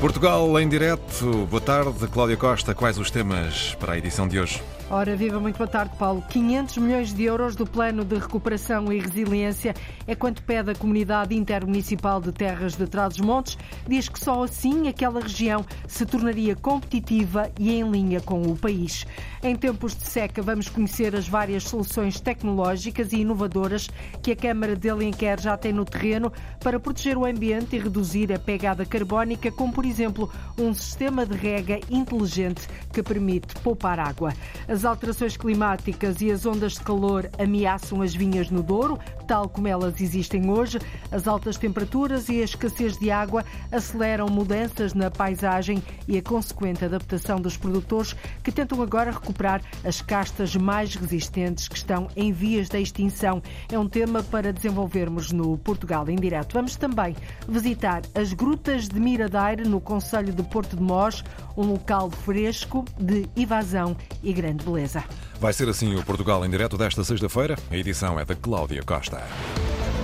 Portugal em direto. Boa tarde, Cláudia Costa. Quais os temas para a edição de hoje? Ora, viva, muito boa tarde, Paulo. 500 milhões de euros do Plano de Recuperação e Resiliência é quanto pede a Comunidade Intermunicipal de Terras de Trás-os-Montes. Diz que só assim aquela região se tornaria competitiva e em linha com o país. Em tempos de seca, vamos conhecer as várias soluções tecnológicas e inovadoras que a Câmara de Alenquer já tem no terreno para proteger o ambiente e reduzir a pegada carbónica, como, por exemplo, um sistema de rega inteligente que permite poupar água. As alterações climáticas e as ondas de calor ameaçam as vinhas no Douro, tal como elas existem hoje. As altas temperaturas e a escassez de água aceleram mudanças na paisagem e a consequente adaptação dos produtores que tentam agora recuperar as castas mais resistentes que estão em vias de extinção. É um tema para desenvolvermos no Portugal em direto. Vamos também visitar as grutas de Miradeira, no Conselho de Porto de Mós, um local fresco de evasão e grande beleza. Vai ser assim o Portugal em direto desta sexta-feira. A edição é da Cláudia Costa. that.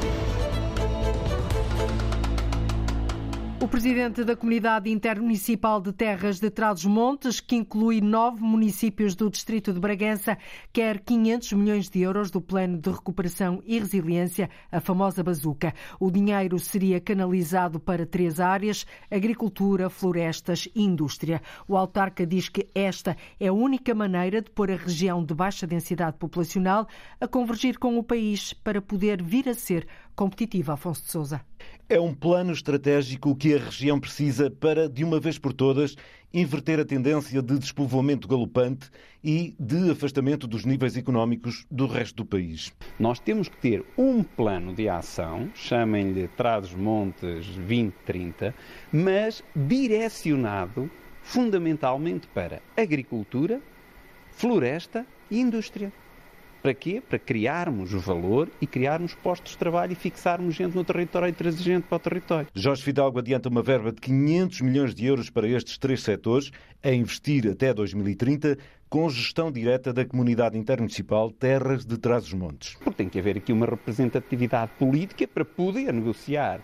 O presidente da Comunidade Intermunicipal de Terras de Trás-os-Montes, que inclui nove municípios do distrito de Bragança, quer 500 milhões de euros do Plano de Recuperação e Resiliência, a famosa bazuca. O dinheiro seria canalizado para três áreas: agricultura, florestas e indústria. O autarca diz que esta é a única maneira de pôr a região de baixa densidade populacional a convergir com o país para poder vir a ser competitiva. Afonso de Souza. É um plano estratégico que a região precisa para, de uma vez por todas, inverter a tendência de despovoamento galopante e de afastamento dos níveis económicos do resto do país. Nós temos que ter um plano de ação, chamem-lhe Trás-Montes 2030, mas direcionado fundamentalmente para agricultura, floresta e indústria. Para quê? Para criarmos o valor e criarmos postos de trabalho e fixarmos gente no território e trazer gente para o território. Jorge Fidalgo adianta uma verba de 500 milhões de euros para estes três setores, a investir até 2030, com gestão direta da Comunidade Intermunicipal Terras de Trás-os-Montes. Porque tem que haver aqui uma representatividade política para poder negociar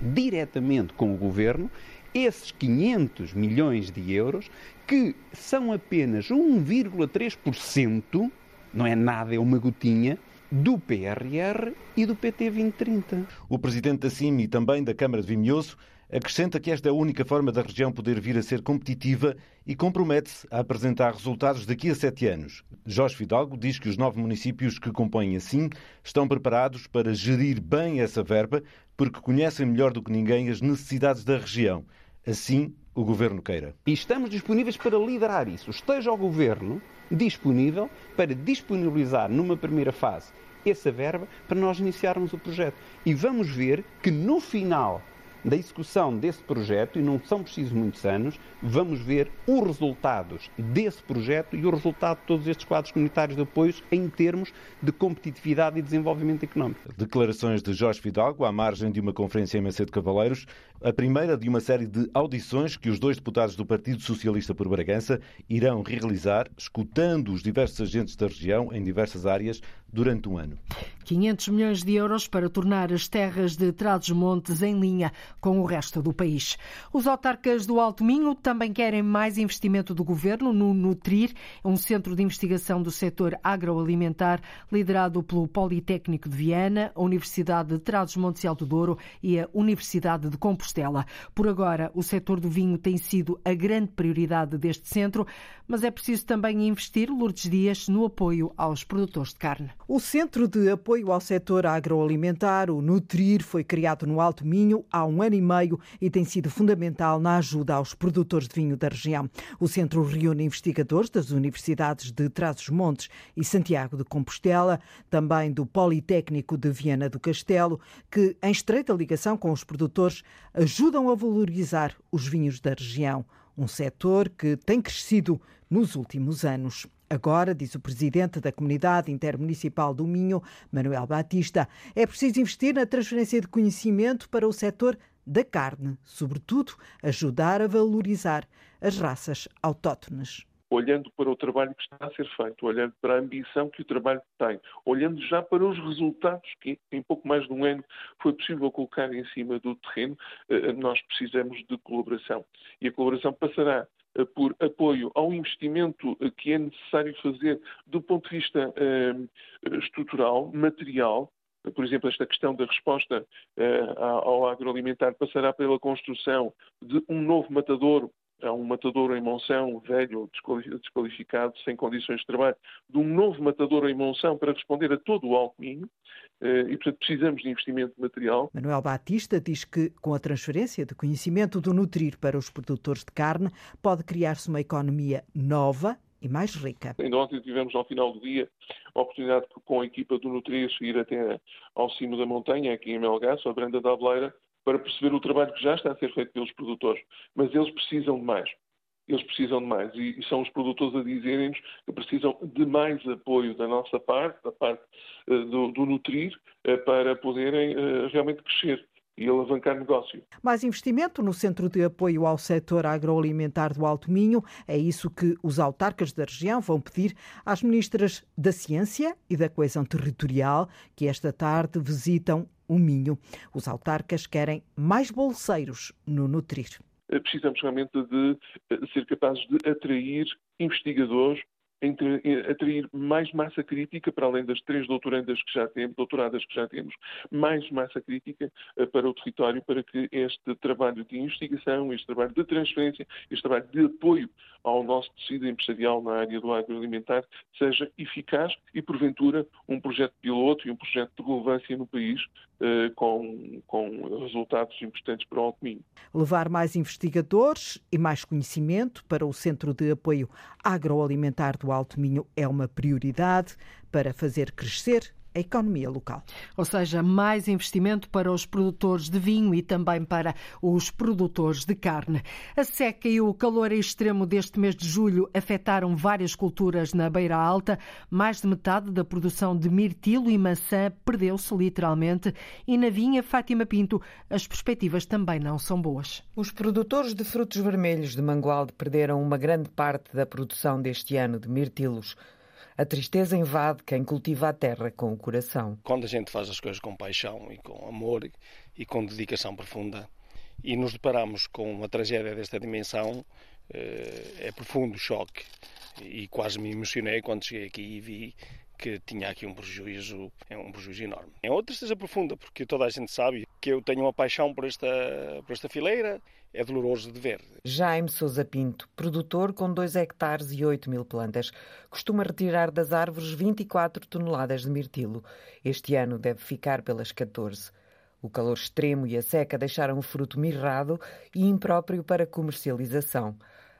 diretamente com o Governo esses 500 milhões de euros, que são apenas 1,3% não é nada, é uma gotinha do PRR e do PT 2030. O presidente da CIM e também da Câmara de Vimioso acrescenta que esta é a única forma da região poder vir a ser competitiva e compromete-se a apresentar resultados daqui a sete anos. Jorge Fidalgo diz que os nove municípios que compõem a CIM estão preparados para gerir bem essa verba porque conhecem melhor do que ninguém as necessidades da região. Assim, o Governo queira. E estamos disponíveis para liderar isso. Esteja o Governo disponível para disponibilizar numa primeira fase essa verba para nós iniciarmos o projeto. E vamos ver que no final da execução desse projeto, e não são precisos muitos anos, vamos ver os resultados desse projeto e o resultado de todos estes quadros comunitários de apoios em termos de competitividade e desenvolvimento económico. Declarações de Jorge Fidalgo à margem de uma conferência em Macedo Cavaleiros, a primeira de uma série de audições que os dois deputados do Partido Socialista por Bragança irão realizar, escutando os diversos agentes da região em diversas áreas durante um ano. 500 milhões de euros para tornar as terras de Trás-os-Montes em linha com o resto do país. Os autarcas do Alto Minho também querem mais investimento do governo no Nutrir, um centro de investigação do setor agroalimentar liderado pelo Politécnico de Viana, a Universidade de Trás-os-Montes e Alto Douro e a Universidade de Compostela. Por agora, o setor do vinho tem sido a grande prioridade deste centro, mas é preciso também investir, Lourdes Dias, no apoio aos produtores de carne. O Centro de Apoio ao Setor Agroalimentar, o Nutrir, foi criado no Alto Minho há um ano e meio e tem sido fundamental na ajuda aos produtores de vinho da região. O centro reúne investigadores das universidades de Trás-os-Montes e Santiago de Compostela, também do Politécnico de Viana do Castelo, que, em estreita ligação com os produtores, ajudam a valorizar os vinhos da região. Um setor que tem crescido nos últimos anos. Agora, diz o presidente da Comunidade Intermunicipal do Minho, Manuel Batista, é preciso investir na transferência de conhecimento para o setor da carne, sobretudo ajudar a valorizar as raças autóctones olhando para o trabalho que está a ser feito, olhando para a ambição que o trabalho tem, olhando já para os resultados que em pouco mais de um ano foi possível colocar em cima do terreno, eh, nós precisamos de colaboração. E a colaboração passará eh, por apoio ao investimento eh, que é necessário fazer do ponto de vista estrutural, material, por exemplo, esta questão da resposta ao agroalimentar passará pela construção de um novo matadouro há um matador em Monção, velho, desqualificado, sem condições de trabalho, de um novo matador em Monção para responder a todo o Alto Minho. Eh, e, portanto, precisamos de investimento material. Manuel Batista diz que, com a transferência de conhecimento do Nutrir para os produtores de carne, pode criar-se uma economia nova e mais rica. Ainda ontem tivemos, ao final do dia, a oportunidade, com a equipa do Nutrir, ir até ao cimo da montanha, aqui em Melgaço, a Branda da Abeleira, para perceber o trabalho que já está a ser feito pelos produtores. Mas eles precisam de mais. Eles precisam de mais. E, são os produtores a dizerem-nos que precisam de mais apoio da nossa parte, da parte uh, do, do, Nutrir, uh, para poderem uh, realmente crescer e alavancar negócio. Mais investimento no Centro de Apoio ao Setor Agroalimentar do Alto Minho. É isso que os autarcas da região vão pedir às ministras da Ciência e da Coesão Territorial, que esta tarde visitam o Minho. Os autarcas querem mais bolseiros no Nutrir. Precisamos realmente de eh, ser capazes de atrair investigadores, atrair mais massa crítica, para além das três doutorandas que já temos, doutoradas que já temos, mais massa crítica para o território, para que este trabalho de investigação, este trabalho de transferência, este trabalho de apoio ao nosso tecido empresarial na área do agroalimentar seja eficaz e, porventura, um projeto piloto e um projeto de relevância no país eh, com, com resultados importantes para o Alto Minho. Levar mais investigadores e mais conhecimento para o Centro de Apoio Agroalimentar do Alto Minho é uma prioridade para fazer crescer a economia local. Ou seja, mais investimento para os produtores de vinho e também para os produtores de carne. A seca e o calor extremo deste mês de julho afetaram várias culturas na Beira Alta. Mais de metade da produção de mirtilo e maçã perdeu-se literalmente e na vinha Fátima Pinto as perspectivas também não são boas. Os produtores de frutos vermelhos de Mangualde perderam uma grande parte da produção deste ano de mirtilos. A tristeza invade quem cultiva a terra com o coração. Quando a gente faz as coisas com paixão e com amor e com dedicação profunda e nos deparamos com uma tragédia desta dimensão, eh, é profundo choque. E quase me emocionei quando cheguei aqui e vi que tinha aqui um prejuízo, é um prejuízo enorme. É outra tristeza profunda, porque toda a gente sabe que eu tenho uma paixão por esta, por esta fileira é doloroso de ver. Jaime Sousa Pinto, produtor com 2 hectares e 8 mil plantas, costuma retirar das árvores 24 toneladas de mirtilo. Este ano deve ficar pelas 14. O calor extremo e a seca deixaram o fruto mirrado e impróprio para comercialização.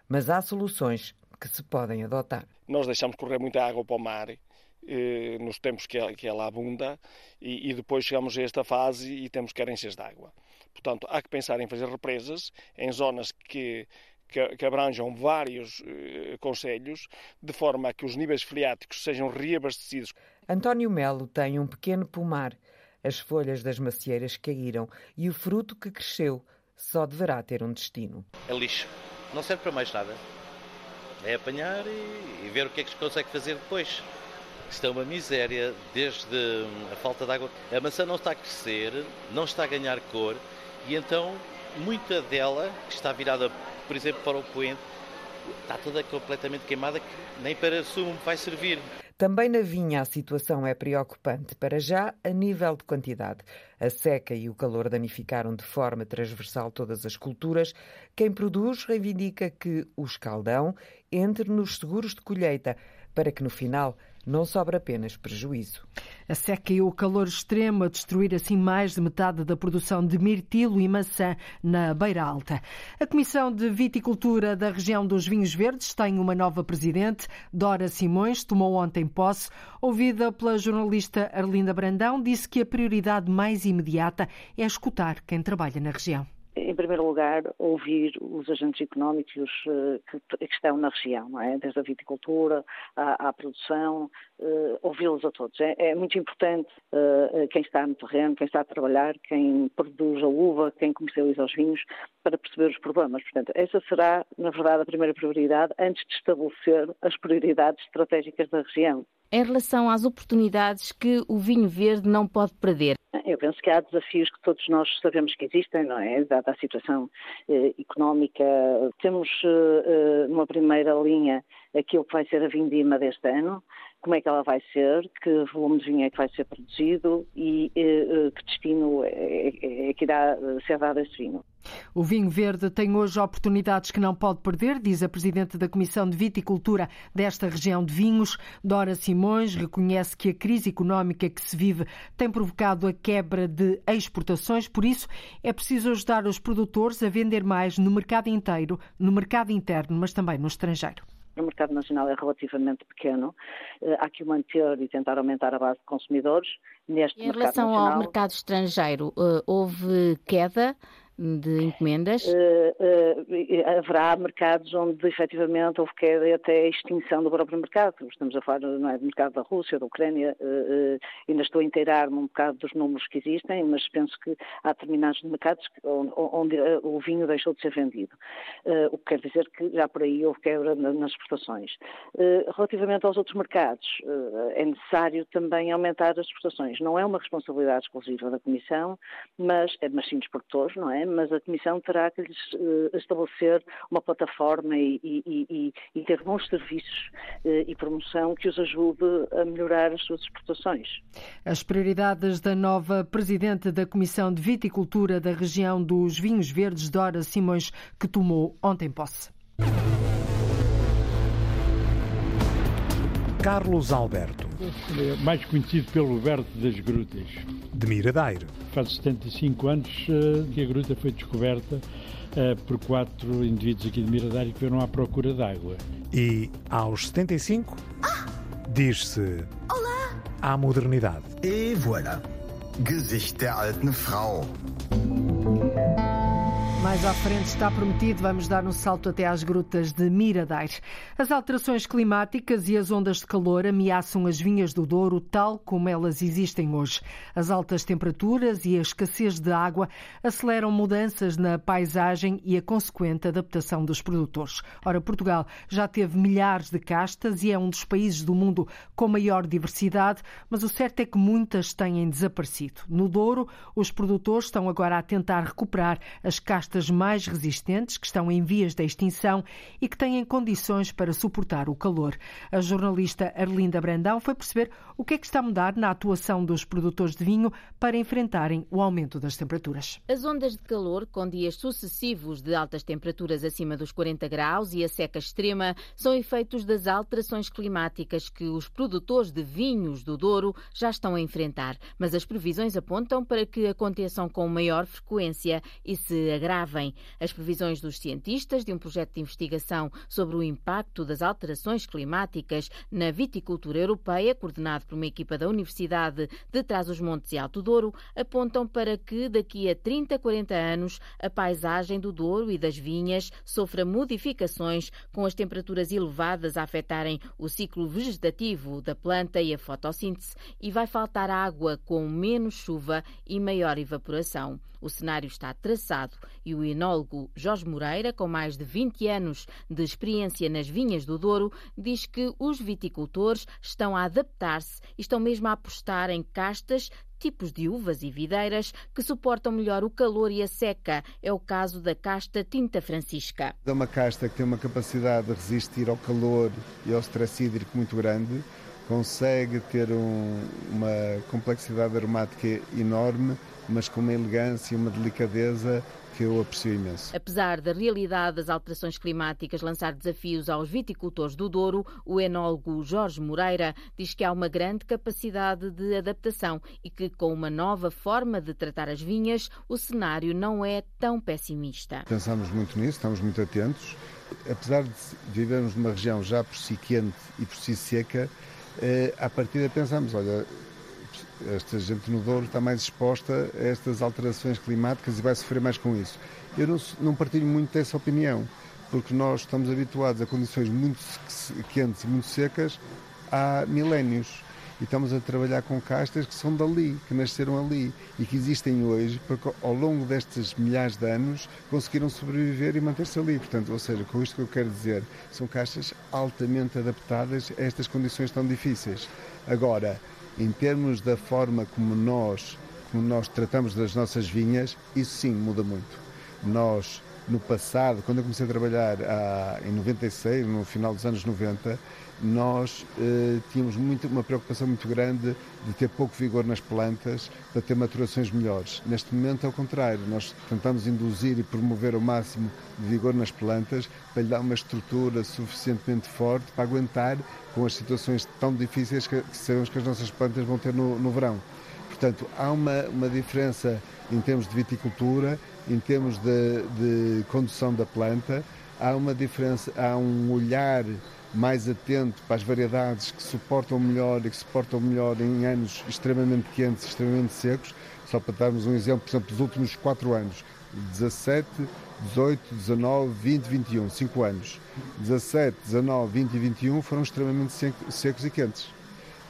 Mas há soluções que se podem adotar. Nós deixamos correr muita água para o mar nos tempos que ela abunda e, e depois chegamos a esta fase e temos carências de água. Portanto, há que pensar em fazer represas em zonas que, que, que abranjam vários eh, conselhos, de forma a que os níveis freáticos sejam reabastecidos. António Melo tem um pequeno pomar. As folhas das macieiras caíram e o fruto que cresceu só deverá ter um destino. É lixo. Não serve para mais nada. É apanhar e, e ver o que é que se consegue fazer depois. Isto é uma miséria, desde a falta de água. A maçã não está a crescer, não está a ganhar cor e então muita dela, que está virada, por exemplo, para o poente, está toda completamente queimada que nem para sumo vai servir. Também na vinha a situação é preocupante, para já a nível de quantidade. A seca e o calor danificaram de forma transversal todas as culturas. Quem produz reivindica que o escaldão entre nos seguros de colheita, para que no final não sobra apenas prejuízo. A seca e o calor extremo a destruir assim mais de metade da produção de mirtilo e maçã na Beira Alta. A Comissão de Viticultura da região dos Vinhos Verdes tem uma nova presidente, Dora Simões, tomou ontem posse. Ouvida pela jornalista Arlinda Brandão, disse que a prioridade mais imediata é escutar quem trabalha na região. Em primeiro lugar, ouvir os agentes económicos eh, que, estão na região, é? Desde a viticultura à, à produção, uh, ouvi-los a todos. É, é muito importante uh, quem está no terreno, quem está a trabalhar, quem produz a uva, quem comercializa os vinhos, para perceber os problemas. Portanto, essa será, na verdade, a primeira prioridade antes de estabelecer as prioridades estratégicas da região. Em relação às oportunidades que o vinho verde não pode perder. Eu penso que há desafios que todos nós sabemos que existem, não é? Dada a situação eh, económica. Temos, eh, numa primeira linha, aquilo que vai ser a vindima deste ano, como é que ela vai ser, que volume de vinho é que vai ser produzido e eh, que destino é, é, é que irá ser dado a esse vinho. O vinho verde tem hoje oportunidades que não pode perder, diz a Presidente da Comissão de Viticultura desta região de vinhos. Dora Simões reconhece que a crise económica que se vive tem provocado a quebra de exportações, por isso é preciso ajudar os produtores a vender mais no mercado inteiro, no mercado interno, mas também no estrangeiro o mercado nacional é relativamente pequeno. Eh, há que manter e tentar aumentar a base de consumidores neste em mercado relação nacional. ao mercado estrangeiro, eh, houve queda de encomendas? Uh, uh, haverá mercados onde efetivamente houve queda até a extinção do próprio mercado. Estamos a falar não é, do mercado da Rússia, da Ucrânia, uh, ainda estou a inteirar-me um bocado dos números que existem, mas penso que há determinados mercados onde, onde o vinho deixou de ser vendido. o que quer dizer que já por aí houve quebra nas exportações. relativamente aos outros mercados, é necessário também aumentar as exportações. Não é uma responsabilidade exclusiva da Comissão, mas, mas sim dos produtores, não é? Mas a Comissão terá que lhes uh, estabelecer uma plataforma e, e, e, e ter bons serviços uh, e promoção que os ajude a melhorar as suas exportações. As prioridades da nova Presidente da Comissão de Viticultura da região dos Vinhos Verdes, Dora Simões, que tomou ontem posse. Carlos Alberto. Mais conhecido pelo Berto das Grutas. De Miradaire. Faz 75 anos eh, que a gruta foi descoberta eh, por quatro indivíduos aqui de Miradaire que foram à procura d'água. E aos 75, ah! diz-se. Olá! À modernidade. E voilà. Gesicht der alten Frau. Mais à frente está prometido, vamos dar um salto até às grutas de Miradair. As alterações climáticas e as ondas de calor ameaçam as vinhas do Douro tal como elas existem hoje. As altas temperaturas e a escassez de água aceleram mudanças na paisagem e a consequente adaptação dos produtores. Ora, Portugal já teve milhares de castas e é um dos países do mundo com maior diversidade, mas o certo é que muitas têm desaparecido. No Douro, os produtores estão agora a tentar recuperar as castas mais resistentes, que estão em vias de extinção e que têm condições para suportar o calor. A jornalista Arlinda Brandão foi perceber o que é que está a mudar na atuação dos produtores de vinho para enfrentarem o aumento das temperaturas. As ondas de calor, com dias sucessivos de altas temperaturas acima dos 40 graus e a seca extrema, são efeitos das alterações climáticas que os produtores de vinhos do Douro já estão a enfrentar. Mas as previsões apontam para que aconteçam com maior frequência e se agravem as previsões dos cientistas de um projeto de investigação sobre o impacto das alterações climáticas na viticultura europeia, coordenado por uma equipa da Universidade de Trás-os-Montes e Alto Douro, apontam para que daqui a 30, 40 anos a paisagem do Douro e das vinhas sofra modificações com as temperaturas elevadas a afetarem o ciclo vegetativo da planta e a fotossíntese e vai faltar água com menos chuva e maior evaporação. O cenário está traçado e o enólogo Jorge Moreira, com mais de 20 anos de experiência nas vinhas do Douro, diz que os viticultores estão a adaptar-se e estão mesmo a apostar em castas tipos de uvas e videiras que suportam melhor o calor e a seca. É o caso da casta Tinta Francisca. É uma casta que tem uma capacidade de resistir ao calor e ao stress hídrico muito grande, consegue ter um, uma complexidade aromática enorme mas com uma elegância e uma delicadeza que eu aprecio imenso. Apesar da realidade das alterações climáticas lançar desafios aos viticultores do Douro, o enólogo Jorge Moreira diz que há uma grande capacidade de adaptação e que, com uma nova forma de tratar as vinhas, o cenário não é tão pessimista. Pensamos muito nisso, estamos muito atentos. Apesar de vivermos numa região já por si quente e por si seca, eh, à partida pensamos, olha, esta gente no Douro está mais exposta a estas alterações climáticas e vai sofrer mais com isso. Eu não, não partilho muito dessa opinião, porque nós estamos habituados a condições muito quentes e muito secas há milénios e estamos a trabalhar com castas que são dali, que nasceram ali e que existem hoje, porque ao longo destes milhares de anos conseguiram sobreviver e manter-se ali. Portanto, ou seja, com isto que eu quero dizer, são castas altamente adaptadas a estas condições tão difíceis. Agora, em termos da forma como nós, como nós tratamos das nossas vinhas, isso sim muda muito. Nós, no passado, quando eu comecei a trabalhar ah, em 96, no final dos anos 90, nós eh, tínhamos muito, uma preocupação muito grande de ter pouco vigor nas plantas para ter maturações melhores. Neste momento é o contrário, nós tentamos induzir e promover o máximo de vigor nas plantas para lhe dar uma estrutura suficientemente forte para aguentar com as situações tão difíceis que, que sabemos que as nossas plantas vão ter no, no verão. Portanto, há uma, uma diferença em termos de viticultura, em termos de, de condução da planta, há uma diferença, há um olhar mais atento para as variedades que suportam melhor e que suportam melhor em anos extremamente quentes, extremamente secos. Só para darmos um exemplo, por exemplo, dos últimos 4 anos, 17, 18, 19, 20, 21, 5 anos. 17, 19, 20 e 21 foram extremamente secos e quentes.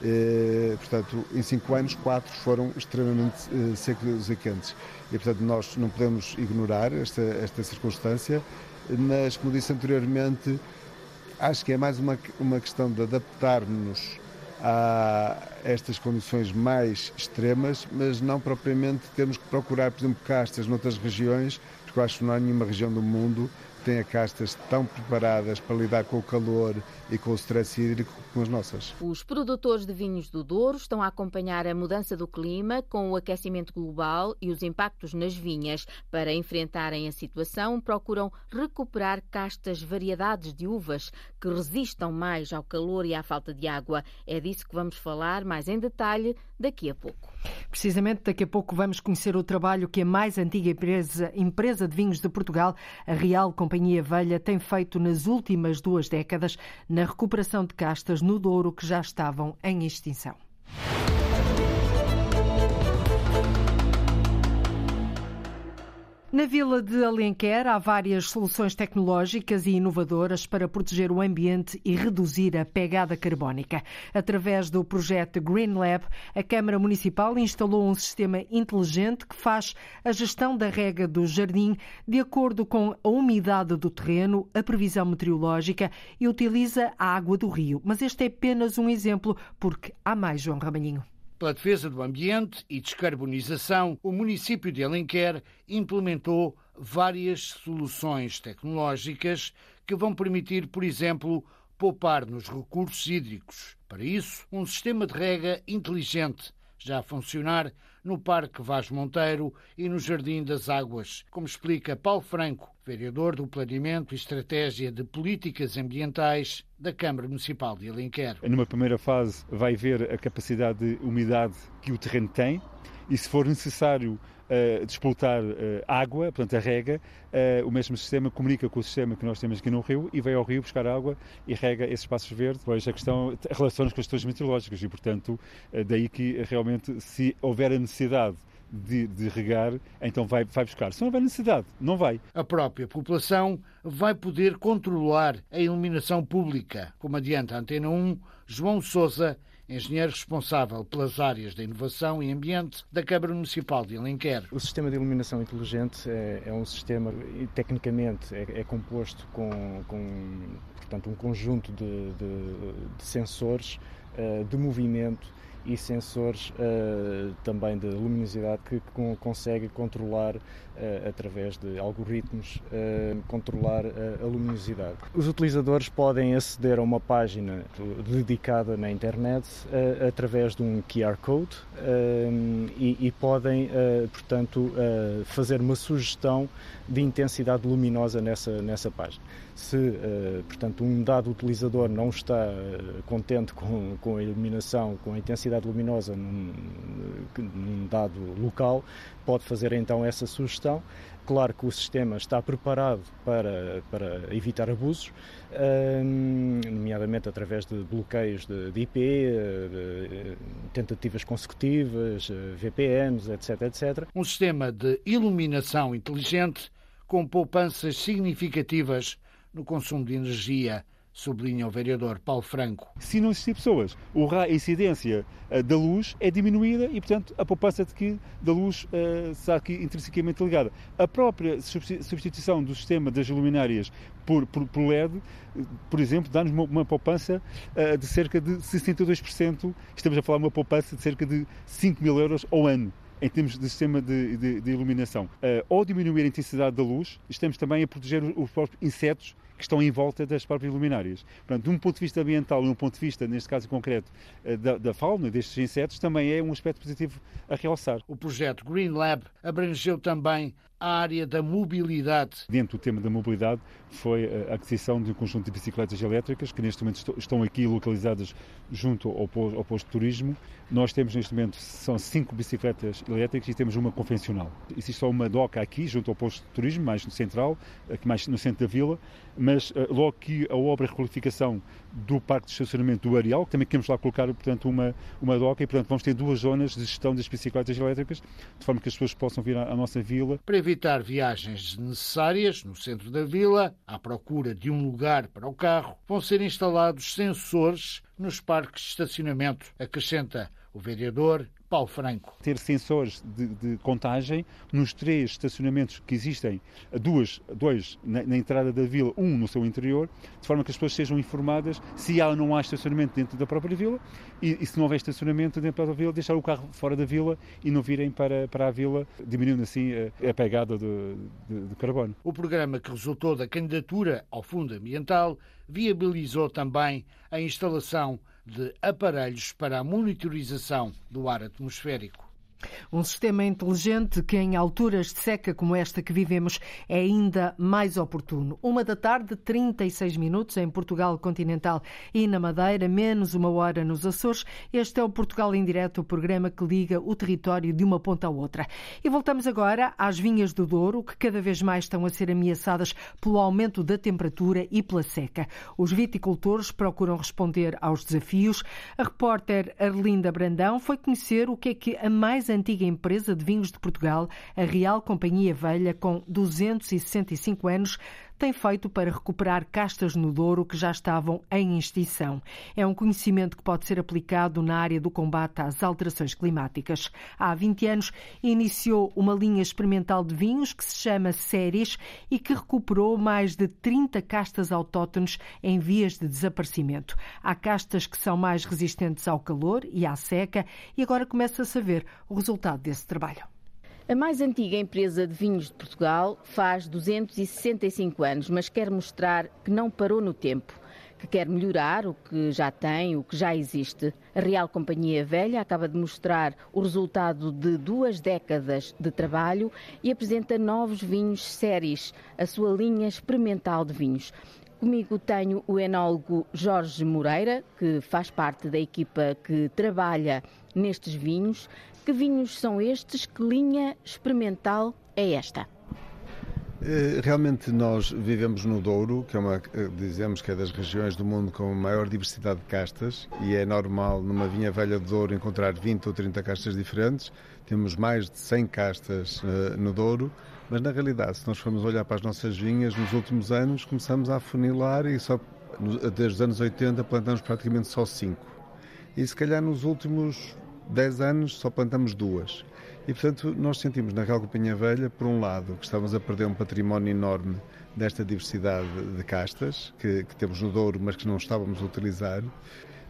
E, portanto, em 5 anos, 4 foram extremamente uh, secos e quentes. E, portanto, nós não podemos ignorar esta, esta circunstância, mas, como disse anteriormente, acho que é mais uma, uma questão de adaptar-nos a estas condições mais extremas, mas não propriamente temos que procurar, por exemplo, castas noutras regiões, porque eu acho que não há nenhuma região do mundo tenha castas tão preparadas para lidar com o calor e com o stress hídrico como as nossas. Os produtores de vinhos do Douro estão a acompanhar a mudança do clima com o aquecimento global e os impactos nas vinhas. Para enfrentarem a situação, procuram recuperar castas variedades de uvas que resistam mais ao calor e à falta de água. É disso que vamos falar mais em detalhe daqui a pouco. Precisamente daqui a pouco vamos conhecer o trabalho que a mais antiga empresa, empresa de vinhos de Portugal, a Real Companhia Velha, tem feito nas últimas duas décadas na recuperação de castas no Douro que já estavam em extinção. Na vila de Alenquer há várias soluções tecnológicas e inovadoras para proteger o ambiente e reduzir a pegada carbónica. Através do projeto Green Lab, a Câmara Municipal instalou um sistema inteligente que faz a gestão da rega do jardim de acordo com a umidade do terreno, a previsão meteorológica e utiliza a água do rio. Mas este é apenas um exemplo, porque há mais, João Ramalhinho. Pela defesa do ambiente e descarbonização, o município de Alenquer implementou várias soluções tecnológicas que vão permitir, por exemplo, poupar nos recursos hídricos. Para isso, um sistema de rega inteligente já a funcionar no Parque Vaz Monteiro e no Jardim das Águas, como explica Paulo Franco, vereador do Planeamento e Estratégia de Políticas Ambientais da Câmara Municipal de Alenquer. Numa primeira fase vai ver a capacidade de umidade que o terreno tem e se for necessário uh, água, portanto a rega, uh, o mesmo sistema comunica com o sistema que nós temos aqui no rio e vai ao rio buscar água e rega esses espaços verdes. Pois a questão relaciona com as questões meteorológicas e, portanto, daí que realmente se houver a necessidade de, de, regar, então vai, vai buscar. Se não houver necessidade, não vai. A própria população vai poder controlar a iluminação pública, como adianta a Antena 1, João Sousa engenheiro responsável pelas áreas da inovação e ambiente da Câmara Municipal de Alenquer. O sistema de iluminação inteligente é, é um sistema, tecnicamente, é, é composto com, com, portanto, um conjunto de, de, de sensores uh, de movimento e sensores uh, também de luminosidade que, que consegue controlar através de algoritmos uh, controlar a luminosidade. Os utilizadores podem aceder a uma página dedicada na internet através de um QR Code e, podem, portanto, fazer uma sugestão de intensidade luminosa nessa, nessa página. Se, portanto, um dado utilizador não está contente com, com a iluminação, com a intensidade luminosa num, num dado local, pode fazer então essa sugestão. Claro que o sistema está preparado para, para evitar abusos, nomeadamente através de bloqueios de, de IP, de tentativas consecutivas, VPNs, etc, etc. Um sistema de iluminação inteligente com poupanças significativas no consumo de energia sublinha o vereador Paulo Franco. Se não existir pessoas, a incidência eh, da luz é diminuída e, portanto, a poupança de que, da luz está aqui intrinsecamente ligada. A própria substituição do sistema das luminárias por, por, por LED, por exemplo, dá-nos uma, uma, poupança de cerca de 62%. Estamos a falar de uma poupança de cerca de 5 mil euros ao ano em termos de sistema de, de, de iluminação. Uh, ao diminuir a intensidade da luz, estamos também a proteger os próprios insetos que estão em volta das próprias luminárias. Portanto, de um ponto de vista ambiental e um ponto de vista, neste caso concreto, eh, da, da fauna destes insetos, também é um aspecto positivo a realçar. O projeto Green Lab abrangeu também a área da mobilidade. Dentro do tema da mobilidade foi a aquisição de um conjunto de bicicletas elétricas que neste momento estão aqui localizadas junto ao posto, de turismo. Nós temos neste momento são cinco bicicletas elétricas e temos uma convencional. Existe só uma doca aqui junto ao posto de turismo, mais no central, aqui mais no centro da vila, mas eh, logo que a obra de requalificação do parque de estacionamento do Areal, que também queremos lá colocar portanto uma uma doca e portanto vamos ter duas zonas de gestão das bicicletas elétricas, de forma que as pessoas possam vir à, à nossa vila. Para evitar viagens desnecessárias no centro da vila, à procura de um lugar para o carro, vão ser instalados sensores nos parques de estacionamento, acrescenta o vereador Paulo Franco. Ter sensores de, de, contagem nos três estacionamentos que existem, duas, dois na, na, entrada da vila, um no seu interior, de forma que as pessoas sejam informadas se há ou não há estacionamento dentro da própria vila e, e se não houver estacionamento dentro da vila, deixar o carro fora da vila e não virem para, para a vila, diminuindo assim a, a pegada de, de carbono. O programa que resultou da candidatura ao Fundo Ambiental viabilizou também a instalação de aparelhos para a monitorização do ar atmosférico. Um sistema inteligente que, em alturas de seca como esta que vivemos, é ainda mais oportuno. Uma da tarde, 36 minutos em Portugal continental e na Madeira, menos uma hora nos Açores. Este é o Portugal em Direto, o programa que liga o território de uma ponta à outra. E voltamos agora às vinhas do Douro, que cada vez mais estão a ser ameaçadas pelo aumento da temperatura e pela seca. Os viticultores procuram responder aos desafios. A repórter Arlinda Brandão foi conhecer o que é que a mais antiga empresa de vinhos de Portugal, a Real Companhia Velha, com 265 anos, tem feito para recuperar castas no Douro que já estavam em extinção. É um conhecimento que pode ser aplicado na área do combate às alterações climáticas. Há 20 anos iniciou uma linha experimental de vinhos que se chama Séries e que recuperou mais de 30 castas autóctones em vias de desaparecimento. Há castas que são mais resistentes ao calor e à seca e agora começa-se a ver o resultado desse trabalho. A mais antiga empresa de vinhos de Portugal faz 265 anos, mas quer mostrar que não parou no tempo, que quer melhorar o que já tem, o que já existe. A Real Companhia Velha acaba de mostrar o resultado de duas décadas de trabalho e apresenta novos vinhos séries, a sua linha experimental de vinhos. Comigo tenho o enólogo Jorge Moreira, que faz parte da equipa que trabalha nestes vinhos. Que vinhos são estes? Que linha experimental é esta? Eh, realmente nós vivemos no Douro, que é uma, eh, dizemos que é das regiões do mundo com maior diversidade de castas e é normal numa vinha velha de Douro encontrar 20 ou 30 castas diferentes. Temos mais de 100 castas uh, no Douro, mas na realidade, se nós formos olhar para as nossas vinhas, nos últimos anos começamos a afunilar e só desde os anos 80 plantamos praticamente só 5. E se calhar nos últimos 10 anos só plantamos duas. E, portanto, nós sentimos na Real Companhia Velha, por um lado, que estamos a perder um património enorme desta diversidade de castas que, que temos no Douro, mas que não estávamos a utilizar.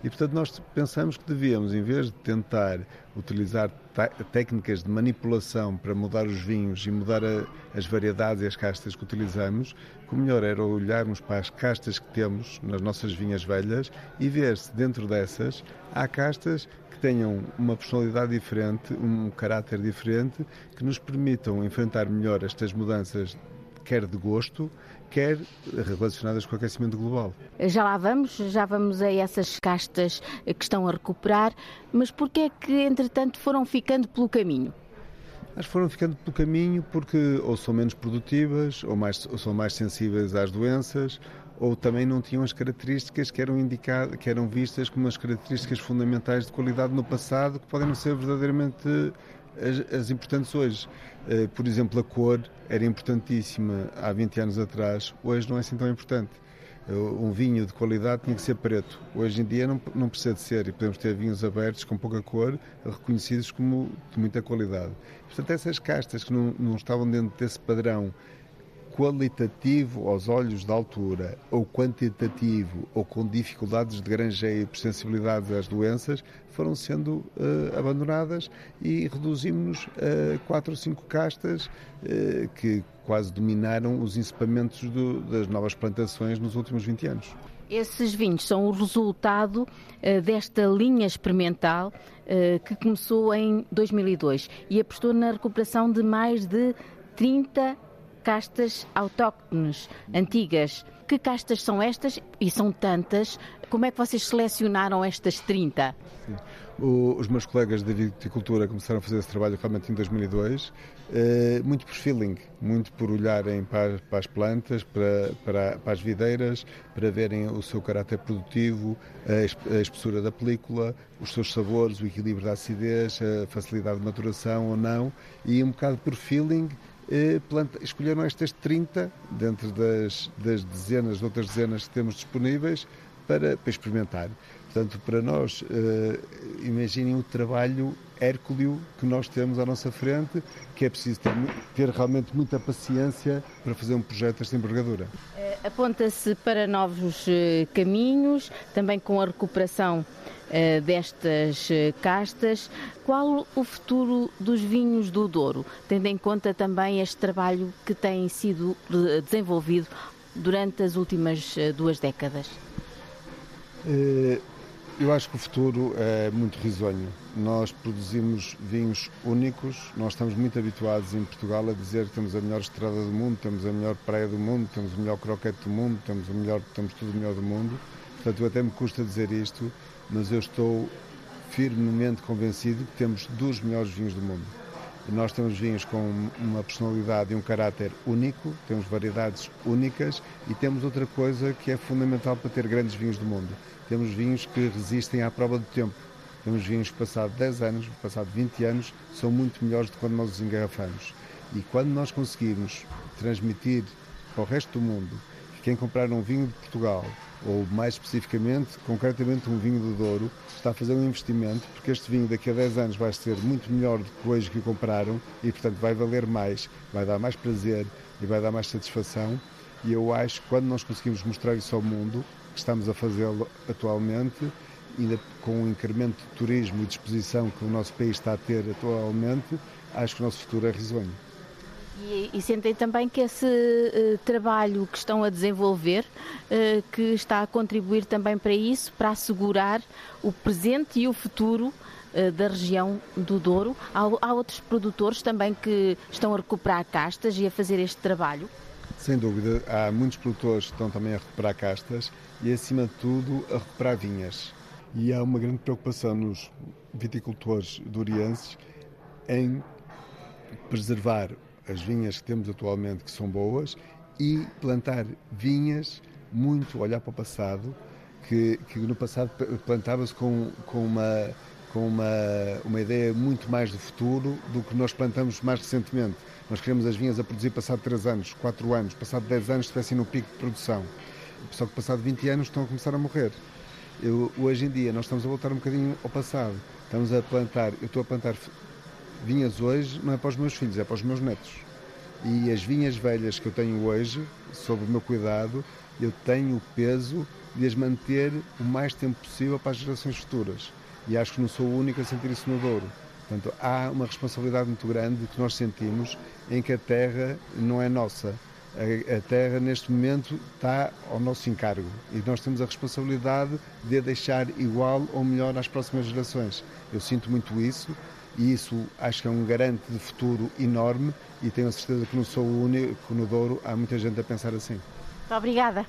E, portanto, nós pensamos que devíamos, em vez de tentar utilizar técnicas de manipulação para mudar os vinhos e mudar a, as variedades e as castas que utilizamos, o melhor era olharmos para as castas que temos nas nossas vinhas velhas e ver se dentro dessas há castas que tenham uma personalidade diferente, um caráter diferente, que nos permitam enfrentar melhor estas mudanças quer de gosto, quer relacionadas com o aquecimento global. Já lá vamos, já vamos a essas castas que estão a recuperar, mas porquê é que, entretanto, foram ficando pelo caminho? Elas foram ficando pelo caminho porque ou são menos produtivas, ou, mais, ou são mais sensíveis às doenças, ou também não tinham as características que eram indicadas, que eram vistas como as características fundamentais de qualidade no passado, que podem não ser verdadeiramente as, as importantes hoje. Uh, por exemplo, a cor era importantíssima há 20 anos atrás, hoje não é assim tão importante. Uh, um vinho de qualidade tinha que ser preto. Hoje em dia não, não precisa de ser e podemos ter vinhos abertos com pouca cor, reconhecidos como de muita qualidade. Portanto, essas castas que não, não estavam dentro desse padrão qualitativo aos olhos da altura ou quantitativo ou com dificuldades de granjeio por sensibilidade às doenças foram sendo uh, abandonadas e reduzimos a quatro ou cinco castas uh, que quase dominaram os encipamentos do, das novas plantações nos últimos 20 anos. Esses vinhos são o resultado uh, desta linha experimental que começou em 2002 e apostou na recuperação de mais de 30 castas autóctones antigas. Que castas são estas? E são tantas. Como é que vocês selecionaram estas 30? Sim. O, os meus colegas da viticultura começaram a fazer esse trabalho realmente em 2002, eh, muito por feeling, muito por olharem para, para as plantas, para, para, para, as videiras, para verem o seu caráter produtivo, a, a espessura da película, os seus sabores, o equilíbrio da acidez, a facilidade de maturação ou não, e um bocado por feeling planta, escolheram estas 30, dentro das, das, dezenas, de outras dezenas que temos disponíveis, para, para experimentar. Portanto, para nós, uh, imaginem o trabalho hérculeo que nós temos à nossa frente, que é preciso ter, ter realmente muita paciência para fazer um projeto desta envergadura. Uh, Aponta-se para novos uh, caminhos, também com a recuperação eh, destas eh, castas. Qual o futuro dos vinhos do Douro, tendo em conta também este trabalho que tem sido eh, desenvolvido durante as últimas duas décadas? Eu acho que o futuro é muito risonho. Nós produzimos vinhos únicos, nós estamos muito habituados em Portugal a dizer que temos a melhor estrada do mundo, temos a melhor praia do mundo, temos o melhor croquete do mundo, temos, o melhor, temos tudo o melhor do mundo. Portanto, até me custa dizer isto, mas eu estou firmemente convencido que temos dos melhores vinhos do mundo. Nós temos vinhos com uma personalidade e um caráter único, temos variedades únicas e temos outra coisa que é fundamental para ter grandes vinhos do mundo. Temos vinhos que resistem à prova do tempo. Temos vinhos que, passado 10 anos, passado 20 anos, são muito melhores do que quando nós os engarrafamos. E quando nós conseguirmos transmitir para o resto do mundo que quem comprar um vinho de Portugal ou mais especificamente, concretamente um vinho do Douro, está a fazer um investimento, porque este vinho daqui a 10 anos vai ser muito melhor do que hoje que o compraram e, portanto, vai valer mais, vai dar mais prazer e vai dar mais satisfação. E eu acho que quando nós conseguimos mostrar isso ao mundo, estamos a fazê-lo atualmente, ainda com o incremento de turismo e de exposição que o nosso país está a ter atualmente, acho que o nosso futuro é risonho. E, e sentem também que esse uh, trabalho que estão a desenvolver, uh, que está a contribuir também para isso, para assegurar o presente e o futuro uh, da região do Douro. Há, há, outros produtores também que estão a recuperar castas e a fazer este trabalho? Sem dúvida, há muitos produtores que estão também a recuperar castas e, acima de tudo, a recuperar vinhas. E há uma grande preocupação nos viticultores durienses em preservar as vinhas que temos atualmente que são boas e plantar vinhas muito olhar para o passado que, que no passado plantava-se com, com, uma, com uma, uma ideia muito mais do futuro do que nós plantamos mais recentemente. Nós queremos as vinhas a produzir passado 3 anos, 4 anos, passado 10 anos estivessem no pico de produção. Só que passado 20 anos estão a começar a morrer. Eu, hoje em dia nós estamos a voltar um bocadinho ao passado. Estamos a plantar, eu estou a plantar vinhas hoje não é para os meus filhos, é para os meus netos. E as vinhas velhas que eu tenho hoje, sob o meu cuidado, eu tenho o peso de as manter o mais tempo possível para as gerações futuras. E acho que não sou o único a sentir isso no Douro. Portanto, há uma responsabilidade muito grande que nós sentimos em que a terra não é nossa. A, a terra, neste momento, está ao nosso encargo e nós temos a responsabilidade de a deixar igual ou melhor às próximas gerações. Eu sinto muito isso e isso acho que é um garante de futuro enorme e tenho a certeza que não sou o único no Douro, há muita gente a pensar assim. Muito obrigada.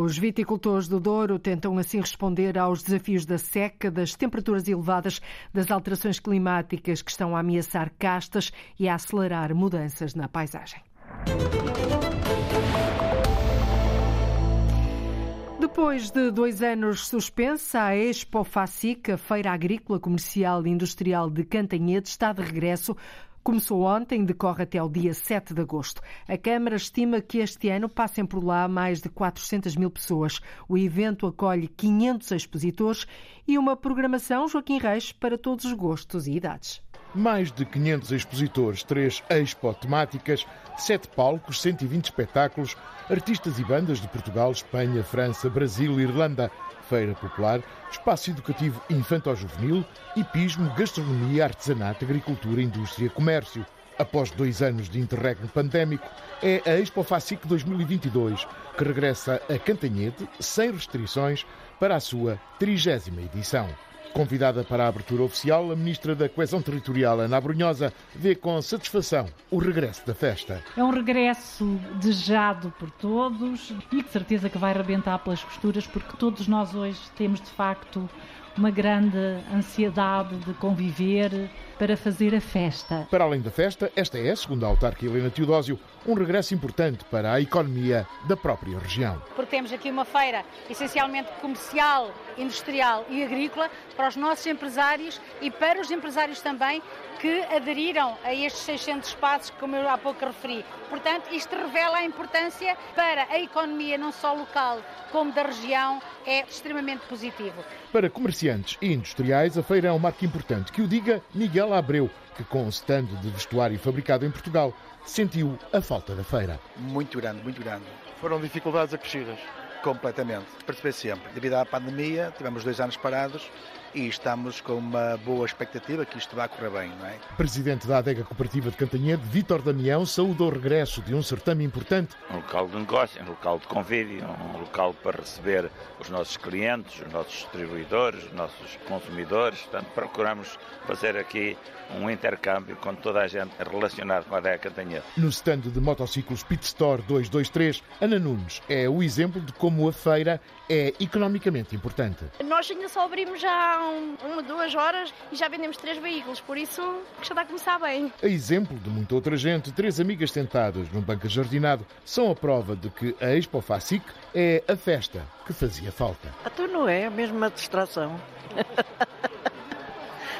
Os viticultores do Douro tentam assim responder aos desafios da seca, das temperaturas elevadas, das alterações climáticas que estão a ameaçar castas e a acelerar mudanças na paisagem. Depois de dois anos suspensa, a Expo FACIC, a Feira Agrícola, Comercial e Industrial de Cantanhede, está de regresso Começou ontem, decorre até o dia 7 de agosto. A Câmara estima que este ano passem por lá mais de 400 mil pessoas. O evento acolhe 500 expositores e uma programação, Joaquim Reis, para todos os gostos e idades. Mais de 500 expositores, três expo temáticas, sete palcos, 120 espetáculos, artistas e bandas de Portugal, Espanha, França, Brasil e Irlanda feira popular, espaço educativo infanto-juvenil, hipismo, gastronomia, artesanato, agricultura, indústria, comércio. Após dois anos de interregno pandémico, é a Expo FACIC 2022 que regressa a Cantanhede, sem restrições, para a sua trigésima edição. Convidada para a abertura oficial, a Ministra da Coesão Territorial, Ana Brunhosa, vê com satisfação o regresso da festa. É um regresso desejado por todos e que certeza que vai arrebentar pelas costuras, porque todos nós hoje temos de facto uma grande ansiedade de conviver para fazer a festa. Para além da festa, esta é, segundo a autarca Helena Teodósio, um regresso importante para a economia da própria região. Porque temos aqui uma feira essencialmente comercial, industrial e agrícola para os nossos empresários e para os empresários também que aderiram a estes 600 espaços, como eu há pouco referi. Portanto, isto revela a importância para a economia não só local como da região, é extremamente positivo. Para comerciantes e industriais, a feira é um marco importante. Que o diga Miguel Abreu, que com um stand de vestuário fabricado em Portugal, sentiu a falta da feira. Muito grande, muito grande. Foram dificuldades acrescidas. Completamente. Perceber sempre. Devido à pandemia, tivemos dois anos parados e estamos com uma boa expectativa que isto vai correr bem, não é? Presidente da Adega Cooperativa de Cantanhede, Vítor Damião, o regresso de um certame importante. Um local de negócio, um local de convívio, um local para receber os nossos clientes, os nossos distribuidores, os nossos consumidores. Portanto, procuramos fazer aqui um intercâmbio com toda a gente relacionada com a Adega Cantanhede. No stand de motociclos Pit Store 223, Ana Nunes é o exemplo de como a feira é economicamente importante. Nós ainda só abrimos já um, uma, duas horas e já vendemos três veículos, por isso já está a começar bem. A exemplo de muita outra gente, três amigas sentadas num banco jardinado são a prova de que a Expo FACIC é a festa que fazia falta. Então não é a mesma distração.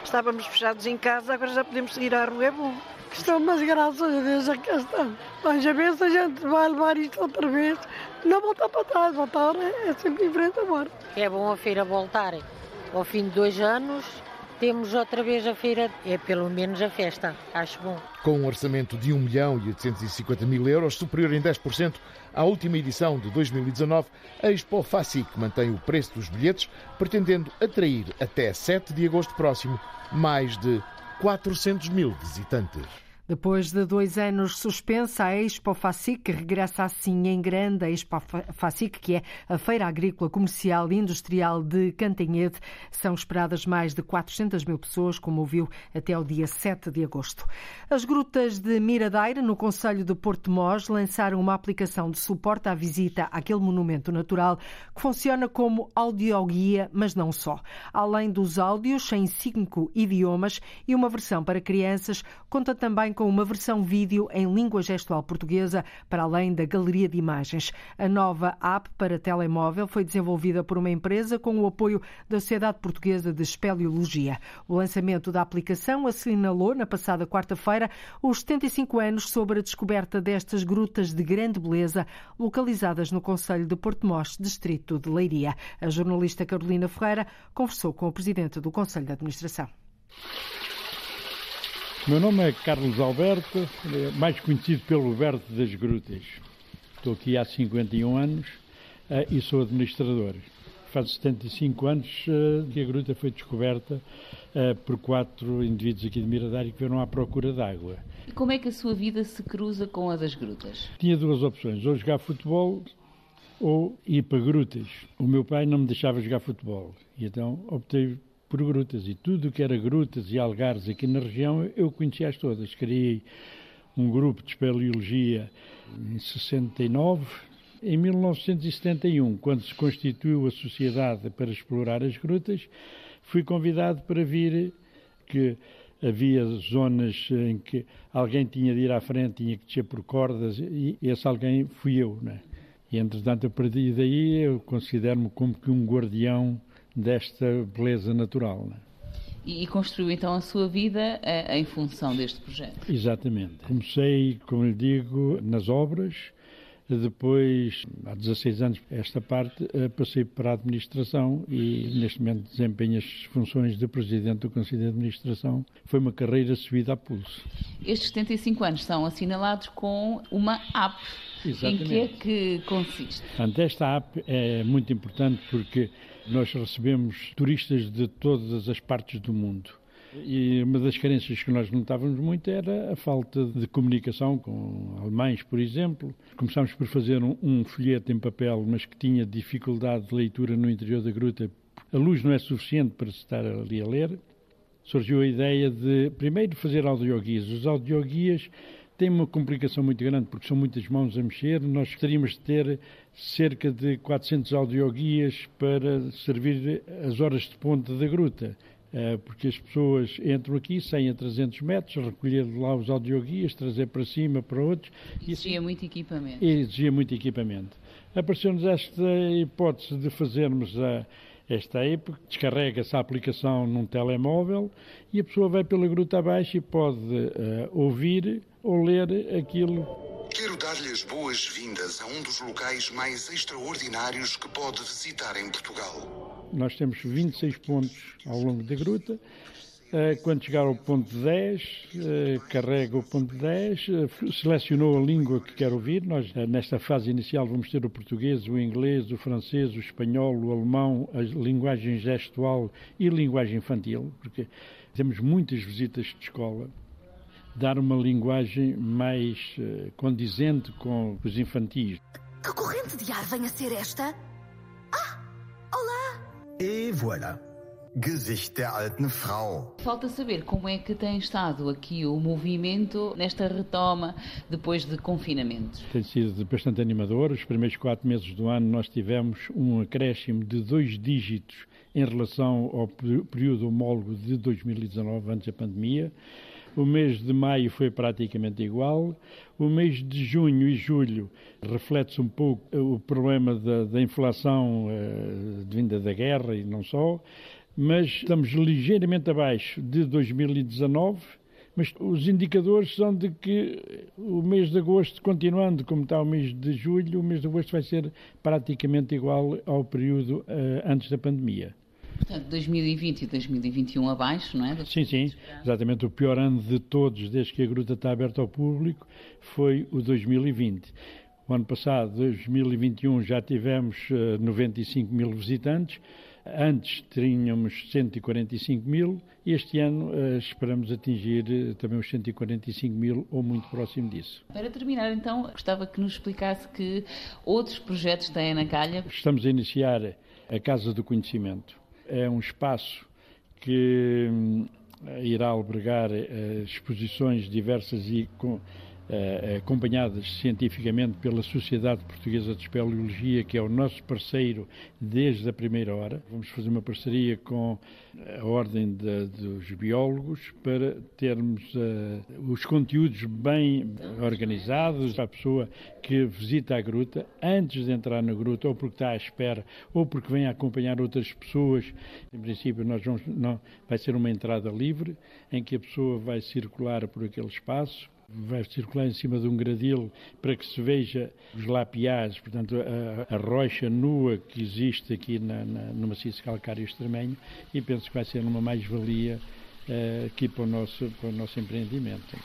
Estávamos fechados em casa, agora já podemos sair à rua, é bom. Estão, mas graças a Deus já cá estão. Mas a ver se a gente vai levar isto outra vez, não voltar para trás, voltar é sempre em frente agora. É bom a feira voltar. Ao fim de dois anos, temos outra vez a feira, é pelo menos a festa, acho bom. Com um orçamento de 1 milhão e 850 mil euros, superior em 10% à última edição de 2019, a Expo FACIC mantém o preço dos bilhetes, pretendendo atrair até 7 de agosto próximo mais de 400 mil visitantes. Depois de dois anos suspensa, a Expo FACIC regressa assim em grande. A Expo FACIC, que é a Feira Agrícola, Comercial e Industrial de Cantanhede, são esperadas mais de 400 mil pessoas, como ouviu, até o dia 7 de agosto. As grutas de Miradeira, no Conselho de Porto Mós, lançaram uma aplicação de suporte à visita àquele monumento natural que funciona como audioguia, mas não só. Além dos áudios em cinco idiomas e uma versão para crianças, conta também com uma versão vídeo em língua gestual portuguesa, para além da galeria de imagens. A nova app para telemóvel foi desenvolvida por uma empresa com o apoio da Sociedade Portuguesa de Espeleologia. O lançamento da aplicação assinalou, na passada quarta-feira, os 75 anos sobre a descoberta destas grutas de grande beleza, localizadas no Conselho de Porto distrito de Leiria. A jornalista Carolina Ferreira conversou com o presidente do Conselho de Administração. Meu nome é Carlos Alberto, mais conhecido pelo Alberto das Grutas. Estou aqui há 51 anos uh, e sou administrador. Faz 75 anos uh, que a gruta foi descoberta uh, por quatro indivíduos aqui de Miradário que vieram à procura de água. E como é que a sua vida se cruza com a das grutas? Tinha duas opções, ou jogar futebol ou ir para grutas. O meu pai não me deixava jogar futebol, e então optei por grutas e tudo o que era grutas e algares aqui na região eu conhecia-as todas. Criei um grupo de espeleologia em 69. Em 1971, quando se constituiu a sociedade para explorar as grutas, fui convidado para vir que havia zonas em que alguém tinha de ir à frente, tinha que descer por cordas, e esse alguém fui eu, né? E, entretanto, a partir daí, eu considero-me como que um guardião desta beleza natural. Né? E, construiu então a sua vida em função deste projeto? Exatamente. Comecei, como lhe digo, nas obras, depois, há 16 anos, esta parte, eh, passei para a administração e neste momento desempenho as funções de presidente do Conselho de Administração. Foi uma carreira subida a pulso. Estes 75 anos são assinalados com uma app. Exatamente. Em que é que consiste? Portanto, esta app é muito importante porque nós recebemos turistas de todas as partes do mundo. E uma das carências que nós notávamos muito era a falta de comunicação com alemães, por exemplo. Começámos por fazer um, um folheto em papel, mas que tinha dificuldade de leitura no interior da gruta. A luz não é suficiente para se estar ali a ler. Surgiu a ideia de, primeiro, fazer audioguias. Os audioguias têm uma complicação muito grande porque são muitas mãos a mexer. Nós gostaríamos de ter cerca de 400 audioguias para servir as horas de ponta da gruta. Eh, porque as pessoas entram aqui, saem a 300 metros, recolher lá os audioguias, trazer para cima, para outros. Exigia assim, muito equipamento. Exigia muito equipamento. Apareceu-nos esta hipótese de fazermos a, esta época, descarrega-se a aplicação num telemóvel e a pessoa vai pela gruta abaixo e pode uh, ouvir ou ler aquilo. Quero dar-lhe as boas-vindas a um dos locais mais extraordinários que pode visitar em Portugal. Nós temos 26 pontos ao longo da gruta. Eh, quando chegar ao ponto 10, eh, carrega o ponto 10, eh, selecionou a língua que quer ouvir. Nós, nesta fase inicial, vamos ter o português, o inglês, o francês, o espanhol, o alemão, a linguagem gestual e a linguagem infantil, porque temos muitas visitas de escola. Dar uma linguagem mais condizente com os infantis. Que corrente de ar vem a ser esta? Ah! Olá! E voilà. Gesicht der alten Frau. Falta saber como é que tem estado aqui o movimento nesta retoma depois de confinamentos. Tem sido bastante animador. Os primeiros quatro meses do ano nós tivemos um acréscimo de dois dígitos em relação ao período homólogo de 2019, antes da pandemia. O mês de maio foi praticamente igual. O mês de junho e julho reflete-se um pouco o problema da, da inflação uh, vinda da guerra e não só, mas estamos ligeiramente abaixo de 2019 mas os indicadores são de que o mês de agosto, continuando como está o mês de julho, o mês de agosto vai ser praticamente igual ao período uh, antes da pandemia. Portanto, 2020 e 2021 abaixo, não é? Sim, sim. Exatamente. O pior ano de todos, desde que a gruta está aberta ao público, foi o 2020. O ano passado, 2021, já tivemos 95 eh, mil visitantes. Antes tínhamos 145 mil este ano uh, esperamos atingir uh, também os 145 mil ou muito próximo disso. Para terminar, então, gostava que nos explicasse que outros projetos têm na calha. Estamos a iniciar a Casa do Conhecimento é um espaço que hum, irá albergar uh, exposições diversas e com, acompanhadas cientificamente pela Sociedade Portuguesa de Espeleologia, que é o nosso parceiro desde a primeira hora. Vamos fazer uma parceria com a Ordem de, dos Biólogos para termos uh, os conteúdos bem organizados para a pessoa que visita a gruta, antes de entrar na gruta, ou porque está à espera, ou porque vem acompanhar outras pessoas. Em princípio, nós vamos, não, vai ser uma entrada livre, em que a pessoa vai circular por aquele espaço, vai circular em cima de um gradil para que se veja os lapiais, portanto, a, a rocha nua que existe aqui na, na, no maciço calcário extremenho e penso que vai ser uma mais-valia uh, aqui para o, nosso, para o nosso empreendimento.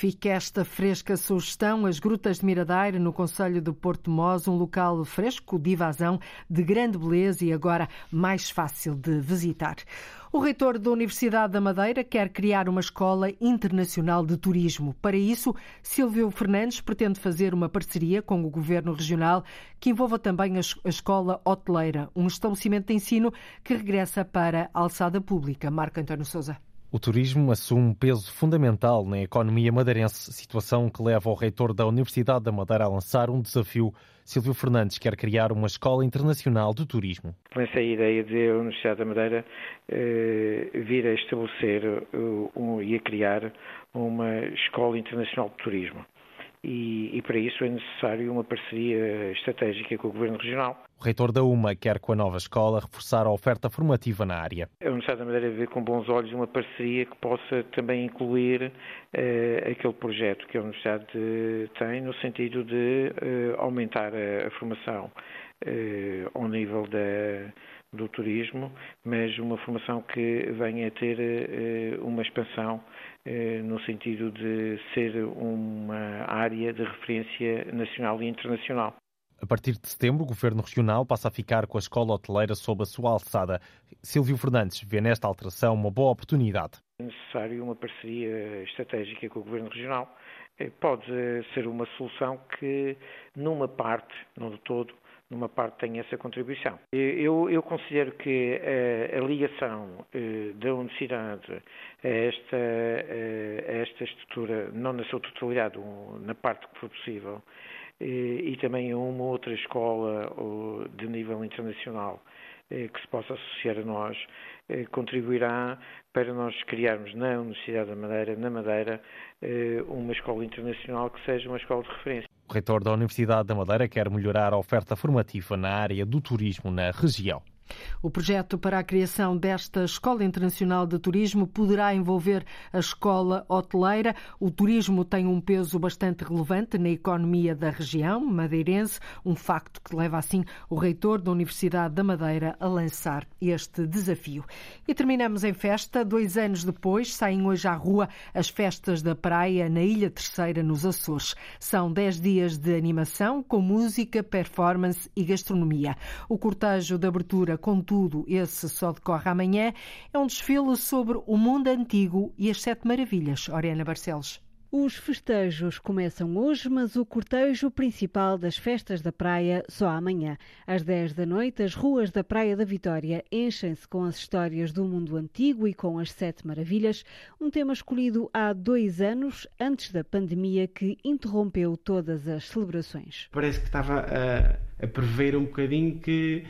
Fica esta fresca sugestão, as Grutas de Miradeira, no Conselho de Porto Mós, um local fresco de invasão, de grande beleza e agora mais fácil de visitar. O reitor da Universidade da Madeira quer criar uma escola internacional de turismo. Para isso, Silvio Fernandes pretende fazer uma parceria com o governo regional que envolva também a escola hoteleira, um estabelecimento de ensino que regressa para a alçada pública. Marco António Souza. O turismo assume um peso fundamental na economia madeirense, situação que leva o reitor da Universidade da Madeira a lançar um desafio. Silvio Fernandes quer criar uma escola internacional de turismo. Com essa ideia de a Universidade da Madeira eh, vir a estabelecer uh, um, e a criar uma escola internacional de turismo. E, e, para isso é necessário uma parceria estratégica com o Governo Regional. O reitor da UMA quer com a nova escola reforçar a oferta formativa na área. A Universidade da Madeira vê com bons olhos uma parceria que possa também incluir eh, aquele projeto que a Universidade tem no sentido de eh, aumentar a, a formação eh, ao nível da do turismo, mas uma formação que venha a ter uma expansão eh, no sentido de ser uma área de referência nacional e internacional. A partir de setembro, o Governo Regional passa a ficar com a escola hoteleira sob a sua alçada. Silvio Fernandes vê nesta alteração uma boa oportunidade. É necessário uma parceria estratégica com o Governo Regional. Eh, pode ser uma solução que, numa parte, não de todo, numa parte tem essa contribuição. Eu, eu considero que a, a ligação eh, da universidade a esta, a esta estrutura, não na sua totalidade, na parte que for possível, eh, e também a uma outra escola de nível internacional eh, que se possa associar a nós, contribuirá para nós criarmos na Universidade da Madeira, na Madeira, uma escola internacional que seja uma escola de referência. O reitor da Universidade da Madeira quer melhorar a oferta formativa na área do turismo na região. O projeto para a criação desta Escola Internacional de Turismo poderá envolver a escola hoteleira. O turismo tem um peso bastante relevante na economia da região madeirense, um facto que leva assim o reitor da Universidade da Madeira a lançar este desafio. E terminamos em festa. Dois anos depois, saem hoje à rua as festas da praia na Ilha Terceira, nos Açores. São dez dias de animação com música, performance e gastronomia. O cortejo de abertura contudo, esse só decorre amanhã, é um desfile sobre o mundo antigo e as sete maravilhas. Oriana Barcelos. Os festejos começam hoje, mas o cortejo principal das festas da praia só amanhã. Às 10 da noite, as ruas da Praia da Vitória enchem-se com as histórias do mundo antigo e com as Sete Maravilhas, um tema escolhido há dois anos, antes da pandemia que interrompeu todas as celebrações. Parece que estava a, a prever um bocadinho que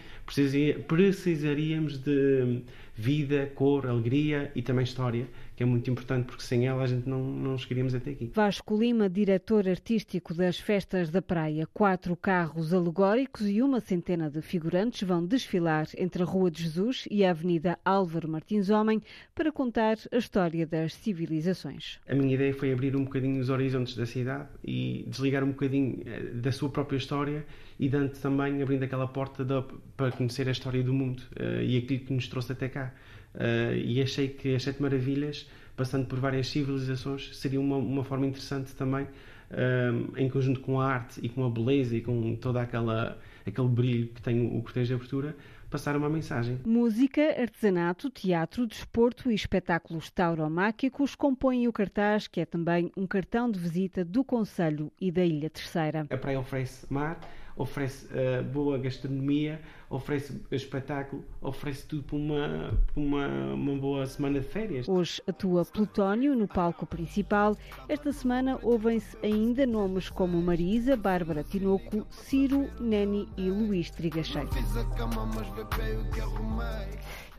precisaríamos de vida, cor, alegria e também história que é muito importante porque sem ela a gente não, não chegaríamos até aqui. Vasco Lima, diretor artístico das Festas da Praia. Quatro carros alegóricos e uma centena de figurantes vão desfilar entre a Rua de Jesus e a Avenida Álvaro Martins Homem para contar a história das civilizações. A minha ideia foi abrir um bocadinho os horizontes da cidade e desligar um bocadinho eh, da sua própria história e dando também abrindo aquela porta de, para conhecer a história do mundo uh, e aquilo que nos trouxe até cá. Uh, e achei que as Sete Maravilhas, passando por várias civilizações, seria uma, uma forma interessante também, uh, em conjunto com a arte e com a beleza e com toda aquela aquele brilho que tem o cortejo de abertura, passar uma mensagem. Música, artesanato, teatro, desporto e espetáculos tauromáquicos compõem o cartaz, que é também um cartão de visita do Conselho e da Ilha Terceira. A praia oferece mar, oferece uh, boa gastronomia, oferece espetáculo, oferece tudo para uma, para uma, uma boa semana de férias. Hoje atua Plutónio no palco principal. Esta semana ouvem-se ainda nomes como Marisa, Bárbara Tinoco, Ciro, Neni e Luís Trigacheiro.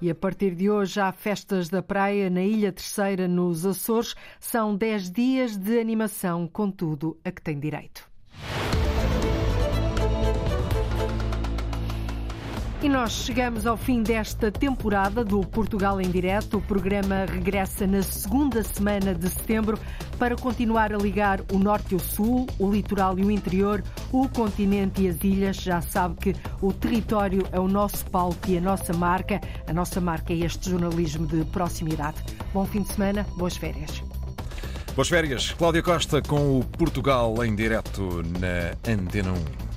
E a partir de hoje há festas da praia na Ilha Terceira, nos Açores. São 10 dias de animação, com tudo a que tem direito. E nós chegamos ao fim desta temporada do Portugal em Direto. O programa regressa na segunda semana de setembro para continuar a ligar o norte e o sul, o litoral e o interior, o continente e as ilhas. Já sabe que o território é o nosso palco e a nossa marca. A nossa marca é este jornalismo de proximidade. Bom fim de semana, boas férias. Boas férias. Cláudia Costa com o Portugal em Direto na Antena 1.